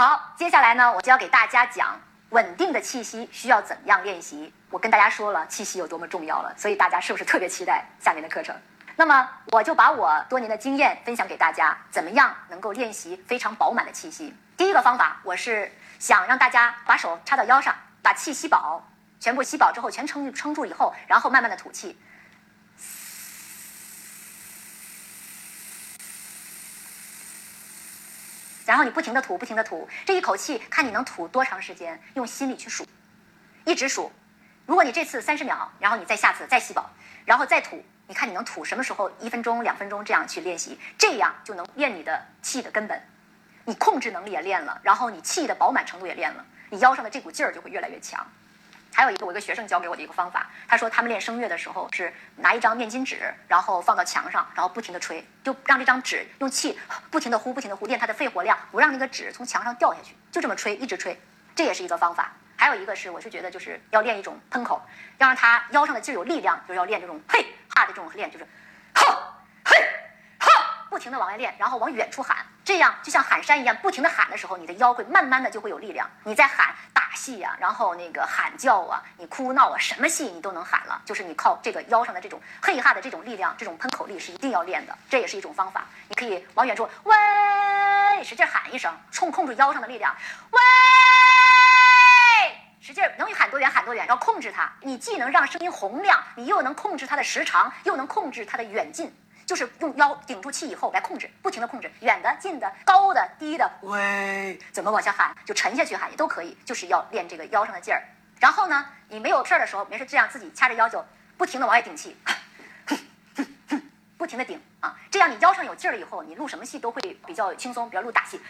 好，接下来呢，我就要给大家讲稳定的气息需要怎样练习。我跟大家说了气息有多么重要了，所以大家是不是特别期待下面的课程？那么我就把我多年的经验分享给大家，怎么样能够练习非常饱满的气息？第一个方法，我是想让大家把手插到腰上，把气吸饱，全部吸饱之后全撑撑住以后，然后慢慢的吐气。然后你不停的吐，不停的吐，这一口气看你能吐多长时间，用心里去数，一直数。如果你这次三十秒，然后你再下次再吸饱，然后再吐，你看你能吐什么时候？一分钟、两分钟这样去练习，这样就能练你的气的根本。你控制能力也练了，然后你气的饱满程度也练了，你腰上的这股劲儿就会越来越强。还有一个我一个学生教给我的一个方法，他说他们练声乐的时候是拿一张面巾纸，然后放到墙上，然后不停的吹，就让这张纸用气不停的呼，不停的呼，练他的肺活量，不让那个纸从墙上掉下去，就这么吹，一直吹，这也是一个方法。还有一个是，我是觉得就是要练一种喷口，要让他腰上的劲有力量，就是要练这种嘿哈的这种练，就是哈嘿哈，不停的往外练，然后往远处喊，这样就像喊山一样，不停的喊的时候，你的腰会慢慢的就会有力量。你在喊打。戏呀，然后那个喊叫啊，你哭闹啊，什么戏你都能喊了。就是你靠这个腰上的这种嘿哈的这种力量，这种喷口力是一定要练的，这也是一种方法。你可以往远处喂，使劲喊一声，冲控制腰上的力量，喂，使劲能喊多远喊多远，要控制它。你既能让声音洪亮，你又能控制它的时长，又能控制它的远近。就是用腰顶住气以后来控制，不停的控制，远的、近的、高的、低的，喂，怎么往下喊，就沉下去喊也都可以，就是要练这个腰上的劲儿。然后呢，你没有事儿的时候，没事这样自己掐着腰就不停的往外顶气，不停的顶啊，这样你腰上有劲儿了以后，你录什么戏都会比较轻松，比如录大戏，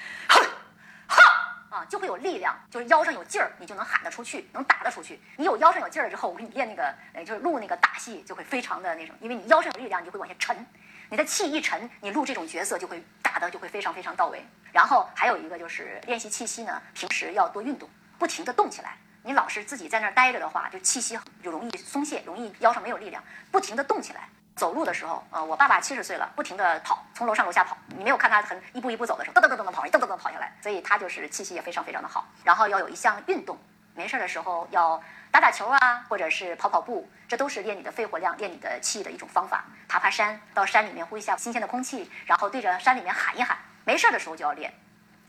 啊，就会有力量，就是腰上有劲儿，你就能喊得出去，能打得出去。你有腰上有劲儿之后，我给你练那个，呃，就是录那个打戏就会非常的那什么，因为你腰上有力量，你就会往下沉。你的气一沉，你录这种角色就会打的就会非常非常到位。然后还有一个就是练习气息呢，平时要多运动，不停的动起来。你老是自己在那儿待着的话，就气息就容易松懈，容易腰上没有力量。不停的动起来，走路的时候，呃，我爸爸七十岁了，不停的跑，从楼上楼下跑。你没有看他很一步一步走的时候，噔噔噔噔噔跑，噔噔噔跑下来，所以他就是气息也非常非常的好。然后要有一项运动，没事的时候要。打打球啊，或者是跑跑步，这都是练你的肺活量、练你的气的一种方法。爬爬山，到山里面呼一下新鲜的空气，然后对着山里面喊一喊。没事的时候就要练。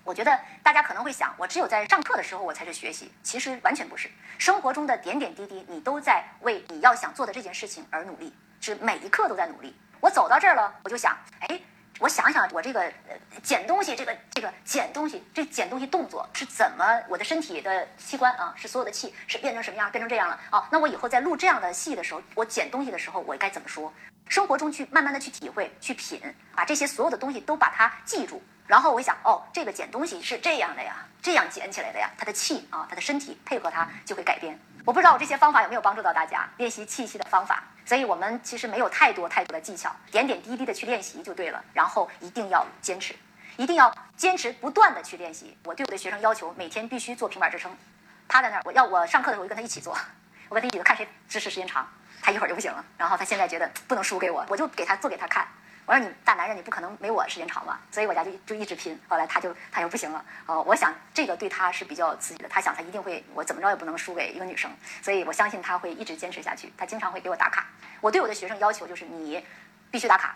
我觉得大家可能会想，我只有在上课的时候我才是学习，其实完全不是。生活中的点点滴滴，你都在为你要想做的这件事情而努力，是每一刻都在努力。我走到这儿了，我就想，哎。我想想，我这个呃捡东西，这个这个捡东西，这捡东西动作是怎么？我的身体的器官啊，是所有的气是变成什么样？变成这样了啊？那我以后在录这样的戏的时候，我捡东西的时候，我该怎么说？生活中去慢慢的去体会，去品，把这些所有的东西都把它记住。然后我想，哦，这个捡东西是这样的呀，这样捡起来的呀，他的气啊，他的身体配合它就会改变。我不知道我这些方法有没有帮助到大家练习气息的方法。所以我们其实没有太多太多的技巧，点点滴滴的去练习就对了。然后一定要坚持，一定要坚持不断的去练习。我对我的学生要求，每天必须做平板支撑，趴在那儿，我要我上课的时候就跟他一起做，我跟他一起看谁支持时间长，他一会儿就不行了。然后他现在觉得不能输给我，我就给他做给他看。我说你大男人，你不可能没我时间长吧？所以我家就就一直拼。后来他就他又不行了。哦，我想这个对他是比较刺激的。他想他一定会，我怎么着也不能输给一个女生。所以我相信他会一直坚持下去。他经常会给我打卡。我对我的学生要求就是你必须打卡。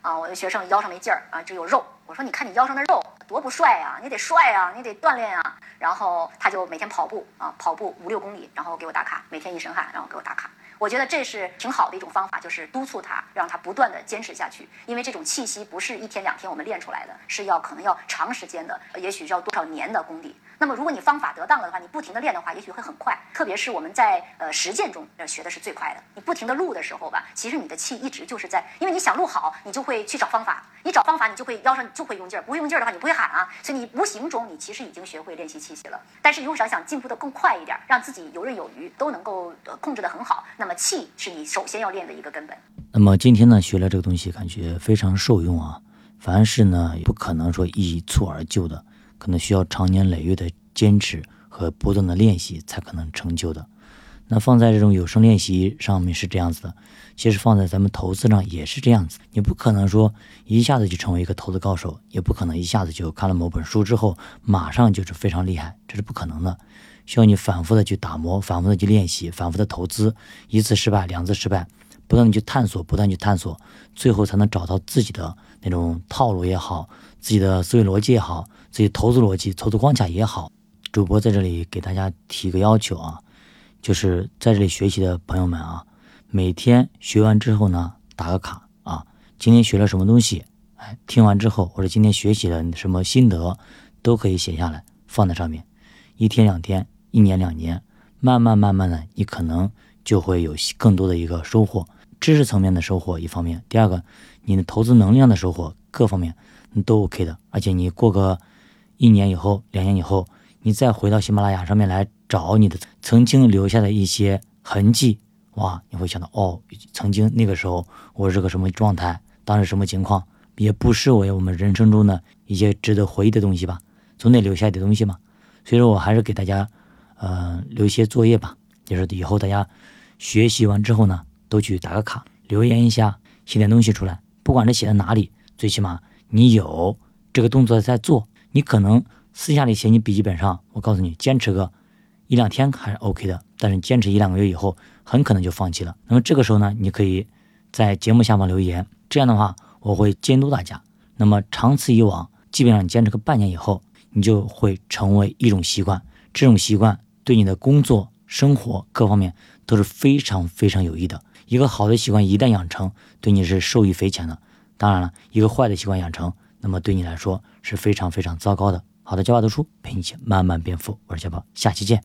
啊，我的学生腰上没劲儿啊，只有肉。我说你看你腰上的肉多不帅啊，你得帅啊，你得锻炼啊。然后他就每天跑步啊，跑步五六公里，然后给我打卡，每天一身汗，然后给我打卡。我觉得这是挺好的一种方法，就是督促他，让他不断的坚持下去。因为这种气息不是一天两天我们练出来的，是要可能要长时间的，也许要多少年的功底。那么如果你方法得当了的话，你不停的练的话，也许会很快。特别是我们在呃实践中学的是最快的。你不停的录的时候吧，其实你的气一直就是在，因为你想录好，你就会去找方法。你找方法，你就会腰上就会用劲儿，不会用劲儿的话，你不会喊啊。所以你无形中你其实已经学会练习气息了。但是如果想想进步的更快一点，让自己游刃有余，都能够呃控制的很好，那么气是你首先要练的一个根本。那么今天呢，学了这个东西，感觉非常受用啊。凡事呢，不可能说一蹴而就的，可能需要长年累月的坚持和不断的练习才可能成就的。那放在这种有声练习上面是这样子的，其实放在咱们投资上也是这样子。你不可能说一下子就成为一个投资高手，也不可能一下子就看了某本书之后马上就是非常厉害，这是不可能的。需要你反复的去打磨，反复的去练习，反复的投资，一次失败，两次失败，不断的去探索，不断去探索，最后才能找到自己的那种套路也好，自己的思维逻辑也好，自己投资逻辑、投资框架也好。主播在这里给大家提个要求啊，就是在这里学习的朋友们啊，每天学完之后呢，打个卡啊，今天学了什么东西，哎，听完之后或者今天学习了什么心得，都可以写下来放在上面，一天两天。一年两年，慢慢慢慢的，你可能就会有更多的一个收获，知识层面的收获一方面，第二个，你的投资能量的收获，各方面都 OK 的。而且你过个一年以后、两年以后，你再回到喜马拉雅上面来找你的曾经留下的一些痕迹，哇，你会想到哦，曾经那个时候我是个什么状态，当时什么情况，也不失为我们人生中的一些值得回忆的东西吧，总得留下点东西嘛。所以说我还是给大家。呃，留一些作业吧，就是以后大家学习完之后呢，都去打个卡，留言一下，写点东西出来。不管是写在哪里，最起码你有这个动作在做。你可能私下里写你笔记本上，我告诉你，坚持个一两天还是 OK 的。但是坚持一两个月以后，很可能就放弃了。那么这个时候呢，你可以在节目下方留言，这样的话我会监督大家。那么长此以往，基本上你坚持个半年以后，你就会成为一种习惯。这种习惯对你的工作、生活各方面都是非常非常有益的。一个好的习惯一旦养成，对你是受益匪浅的。当然了，一个坏的习惯养成，那么对你来说是非常非常糟糕的。好的，教爸读书陪你一起慢慢变富，我是小宝，下期见。